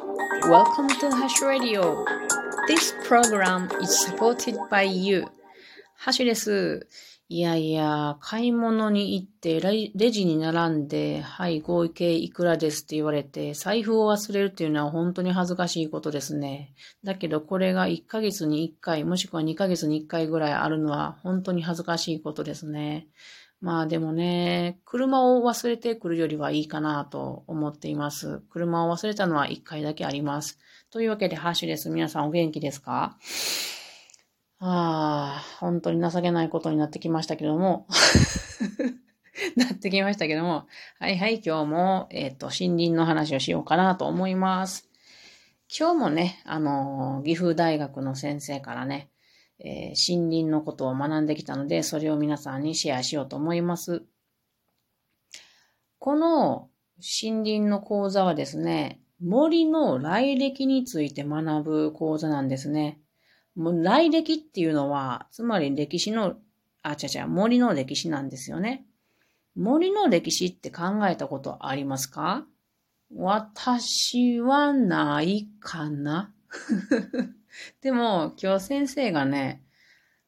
Welcome to Hash Radio. This program is supported by you. ハッシュです。いやいや、買い物に行ってレジに並んで、はい、合計いくらですって言われて、財布を忘れるっていうのは本当に恥ずかしいことですね。だけどこれが1ヶ月に1回、もしくは2ヶ月に1回ぐらいあるのは本当に恥ずかしいことですね。まあでもね、車を忘れてくるよりはいいかなと思っています。車を忘れたのは1回だけあります。というわけで、ハッシュです。皆さんお元気ですか？ああ、本当に情けないことになってきましたけども。なってきましたけども。はいはい、今日も、えっ、ー、と、森林の話をしようかなと思います。今日もね、あの、岐阜大学の先生からね、えー、森林のことを学んできたので、それを皆さんにシェアしようと思います。この森林の講座はですね、森の来歴について学ぶ講座なんですね。もう来歴っていうのは、つまり歴史の、あ、ちゃちゃ、森の歴史なんですよね。森の歴史って考えたことありますか？私はないかなでも、今日先生がね、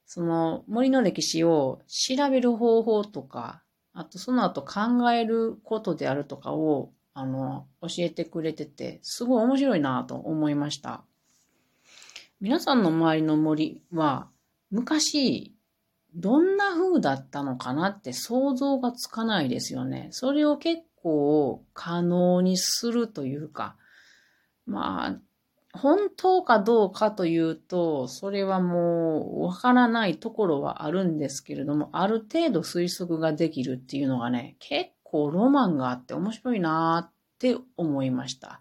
その森の歴史を調べる方法とか、あとその後考えることであるとかを、あの、教えてくれてて、すごい面白いなと思いました。皆さんの周りの森は、昔、どんな風だったのかなって想像がつかないですよね。それを結構可能にするというか、まあ、本当かどうかというと、それはもうわからないところはあるんですけれども、ある程度推測ができるっていうのがね、結構ロマンがあって面白いなって思いました。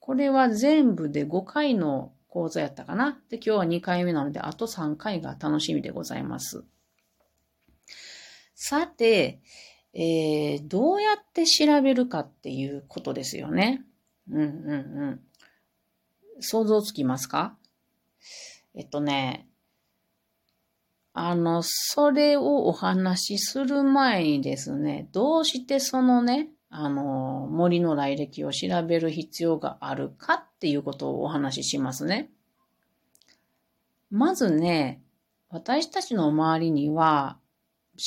これは全部で5回の講座やったかな。で、今日は2回目なので、あと3回が楽しみでございます。さて、えー、どうやって調べるかっていうことですよね。うんうんうん。想像つきますか？えっとね、あの、それをお話しする前にですね、どうしてそのね、あの、森の来歴を調べる必要があるかっていうことをお話ししますね。まずね、私たちの周りには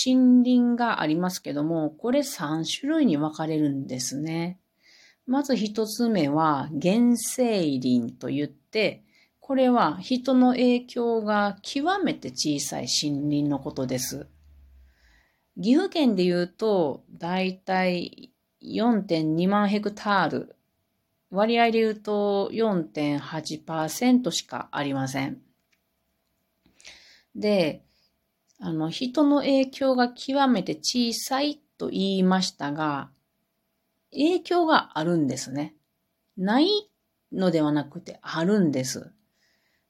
森林がありますけども、これ3種類に分かれるんですね。まず一つ目は原生林と言って、これは人の影響が極めて小さい森林のことです。岐阜県で言うと、だいたい4.2万ヘクタール。割合で言うと4.8%しかありません。で、あの、人の影響が極めて小さいと言いましたが、影響があるんですね。ないのではなくてあるんです。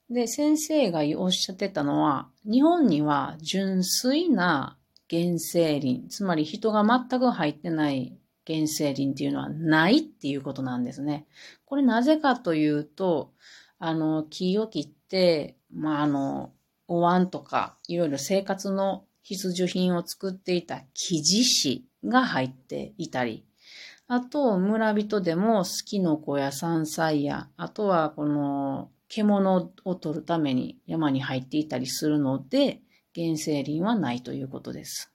で、先生がおっしゃってたのは、日本には純粋な原生林、つまり人が全く入ってない原生林っていうのはないっていうことなんですね。これなぜかというと、あの、木を切って、まあ、あの、お椀とか、いろいろ生活の必需品を作っていた木地師が入っていたり、あと、村人でも好きの子や山菜や、あとはこの獣を取るために山に入っていたりするので、原生林はないということです。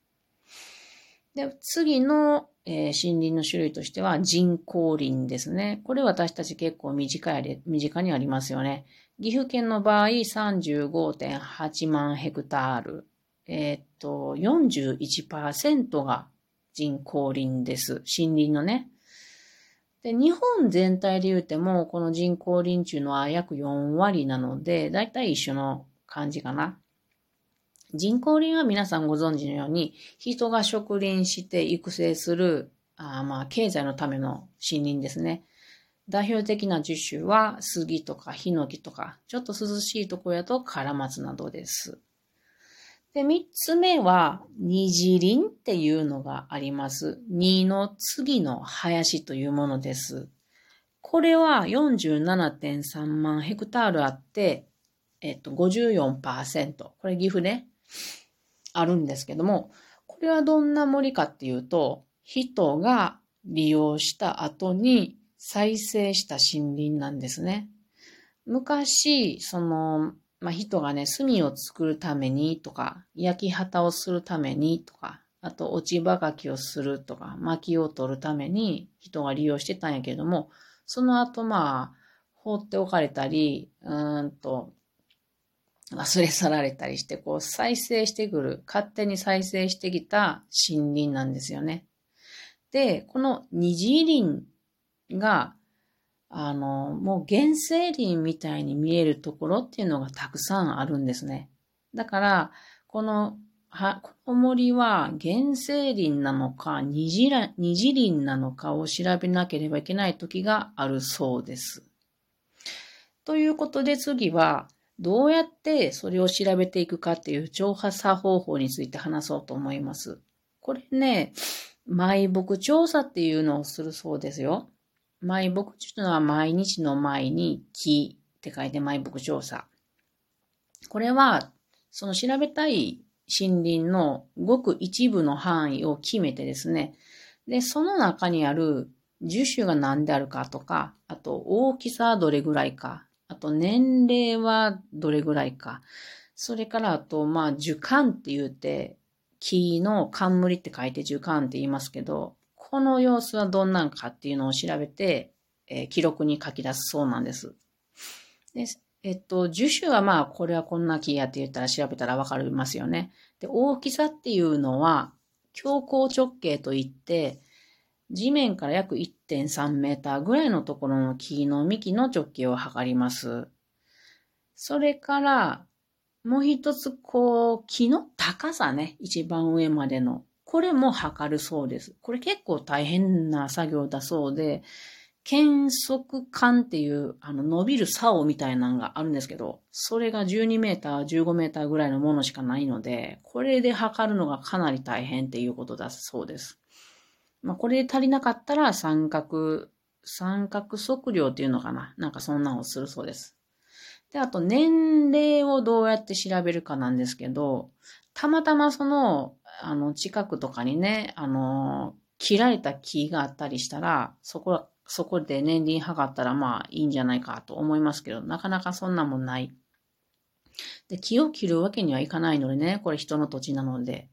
で、次の、えー、森林の種類としては人工林ですね。これ私たち結構短い身近にありますよね。岐阜県の場合35.8万ヘクタール。えー、っと、41%が人工林です。森林のね。で、日本全体で言うても、この人工林っていうのは約4割なので、だいたい一緒の感じかな。人工林は皆さんご存知のように、人が植林して育成する、あまあ、経済のための森林ですね。代表的な樹種は杉とかヒノキとか、ちょっと涼しいところやとカラマツなどです。で、三つ目は、虹林っていうのがあります。二の次の林というものです。これは47.3万ヘクタールあって、えっと、54%。これ岐阜ね、あるんですけども、これはどんな森かっていうと、人が利用した後に再生した森林なんですね。昔、その、まあ、人がね、炭を作るためにとか、焼き旗をするためにとか、あと落ち葉書きをするとか、薪を取るために人が利用してたんやけども、その後まあ、放っておかれたり、うんと、忘れ去られたりして、こう再生してくる、勝手に再生してきた森林なんですよね。で、この二次林が、あの、もう原生林みたいに見えるところっていうのがたくさんあるんですね。だから、この、は、この森は原生林なのか二次二次林なのかを調べなければいけない時があるそうです。ということで次は、どうやってそれを調べていくかっていう調査方法について話そうと思います。これね、埋木調査っていうのをするそうですよ。埋木っていうのは毎日の前に木って書いて埋木調査。これは、その調べたい森林のごく一部の範囲を決めてですね、で、その中にある樹種が何であるかとか、あと大きさはどれぐらいか、あと年齢はどれぐらいか、それからあと、まあ、樹幹って言って、木の冠って書いて樹幹って言いますけど、この様子はどんなんかっていうのを調べて、えー、記録に書き出すそうなんです。でえっと、樹種はまあ、これはこんな木やって言ったら調べたらわかりますよね。で、大きさっていうのは、強行直径といって、地面から約1.3メーターぐらいのところの木の幹の直径を測ります。それから、もう一つ、こう、木の高さね、一番上までの。これも測るそうです。これ結構大変な作業だそうで、検測管っていう、あの、伸びる竿みたいなのがあるんですけど、それが12メーター、15メーターぐらいのものしかないので、これで測るのがかなり大変っていうことだそうです。まあ、これで足りなかったら三角、三角測量っていうのかな？なんかそんなのをするそうです。で、あと年齢をどうやって調べるかなんですけど、たまたまその、あの、近くとかにね、あの、切られた木があったりしたら、そこそこで年輪測ったらまあいいんじゃないかと思いますけど、なかなかそんなもんない。で、木を切るわけにはいかないのでね、これ人の土地なので。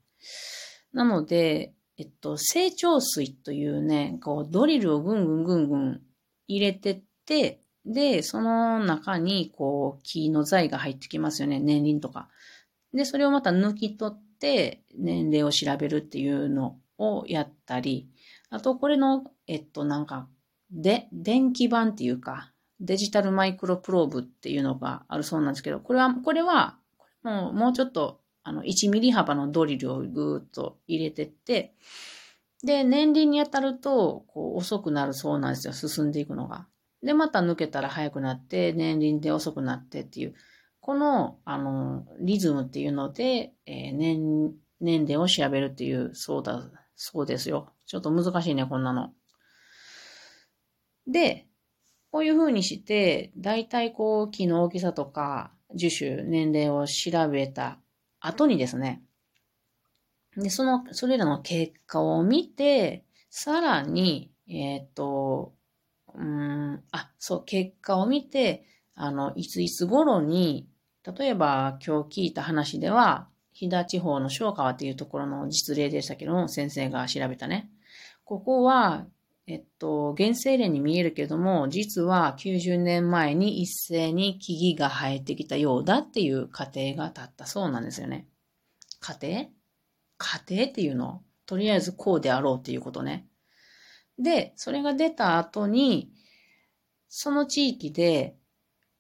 なので、えっと、成長水というね、こうドリルをぐんぐんぐんぐん入れてって、で、その中にこう木の材が入ってきますよね、年輪とか。で、それをまた抜き取って年齢を調べるっていうのをやったり、あとこれの、えっと、なんかで、電気版っていうか、デジタルマイクロプローブっていうのがあるそうなんですけど、これは、これは、もう、もうちょっと、あの、1ミリ幅のドリルをぐーっと入れてって、で、年輪に当たると、こう、遅くなるそうなんですよ、進んでいくのが。で、また抜けたら速くなって、年輪で遅くなってっていう、この、あの、リズムっていうので、えー、年、年齢を調べるっていう、そうだ、そうですよ。ちょっと難しいね、こんなの。で、こういう風にして、だいたいこう、木の大きさとか、樹種、年齢を調べた後にですね、で、その、それらの結果を見て、さらに、えっ、ー、と、うん、あ、そう、結果を見て、あの、いついつ頃に、例えば今日聞いた話では、飛騨地方の小川っていうところの実例でしたけど、先生が調べたね。ここはえっと、原生林に見えるけども、実は90年前に一斉に木々が生えてきたようだっていう過程がたったそうなんですよね。過程過程っていうの？とりあえずこうであろうっていうことね。で、それが出た後に、その地域で、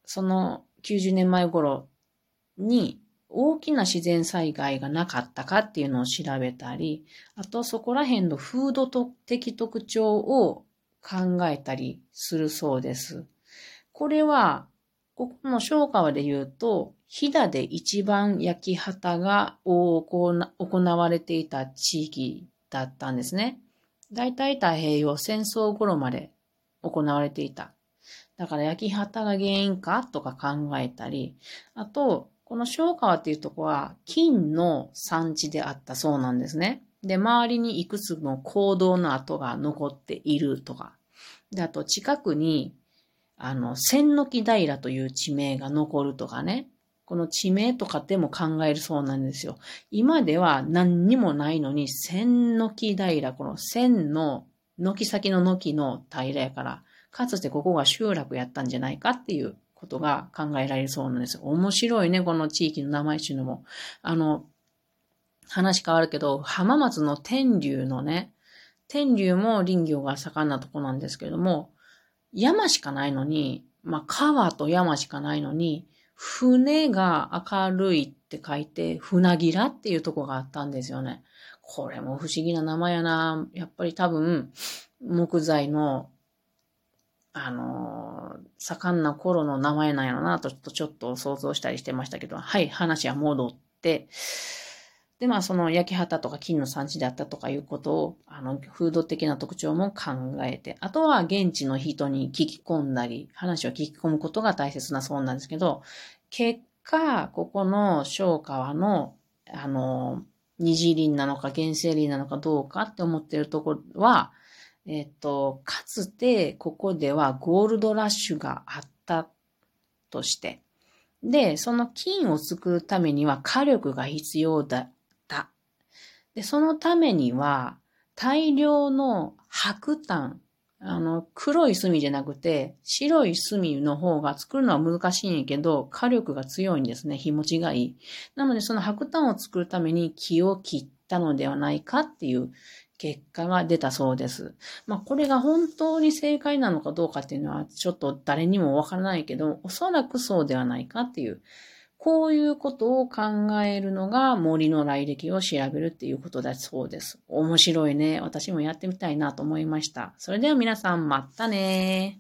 その90年前頃に大きな自然災害がなかったかっていうのを調べたり、あとそこら辺の風土的特徴を考えたりするそうです。これは、ここの小川で言うと、飛騨で一番焼き畑が行われていた地域だったんですね。大体太平洋戦争頃まで行われていた。だから焼き畑が原因かとか考えたり、あと、この小川っていうとこは金の産地であったそうなんですね。で、周りにいくつも行動の跡が残っているとか。で、あと近くに、あの、千の木平という地名が残るとかね。この地名とかでも考えるそうなんですよ。今では何にもないのに、千の木平、この千の軒先の軒の平やから、かつてここが集落やったんじゃないかっていうことが考えられるそうなんです。面白いね、この地域の名前っていうのも。あの、話変わるけど、浜松の天竜のね、天竜も林業が盛んなとこなんですけれども、山しかないのに、まあ、川と山しかないのに、船が明るいって書いて、船ぎらっていうとこがあったんですよね。これも不思議な名前やな。やっぱり多分、木材の、あのー、盛んな頃の名前なんやろなと、ちょっと想像したりしてましたけど、はい、話は戻って、で、まあ、その焼き畑とか金の産地であったとかいうことを、あの、風土的な特徴も考えて、あとは現地の人に聞き込んだり、話を聞き込むことが大切なそうなんですけど、結果、ここの小川の、あの、二次林なのか原生林なのかどうかって思ってるところは、えっ、と、かつてここではゴールドラッシュがあったとして、で、その金を作るためには火力が必要だ。で、そのためには大量の白炭、あの、黒い炭じゃなくて、白い炭の方が作るのは難しいんやけど、火力が強いんですね。日持ちがいい。なので、その白炭を作るために木を切ったのではないかっていう結果が出たそうです。まあ、これが本当に正解なのかどうかっていうのは、ちょっと誰にもわからないけど、おそらくそうではないかっていう。こういうことを考えるのが森の来歴を調べるっていうことだそうです。面白いね。私もやってみたいなと思いました。それでは皆さん、またね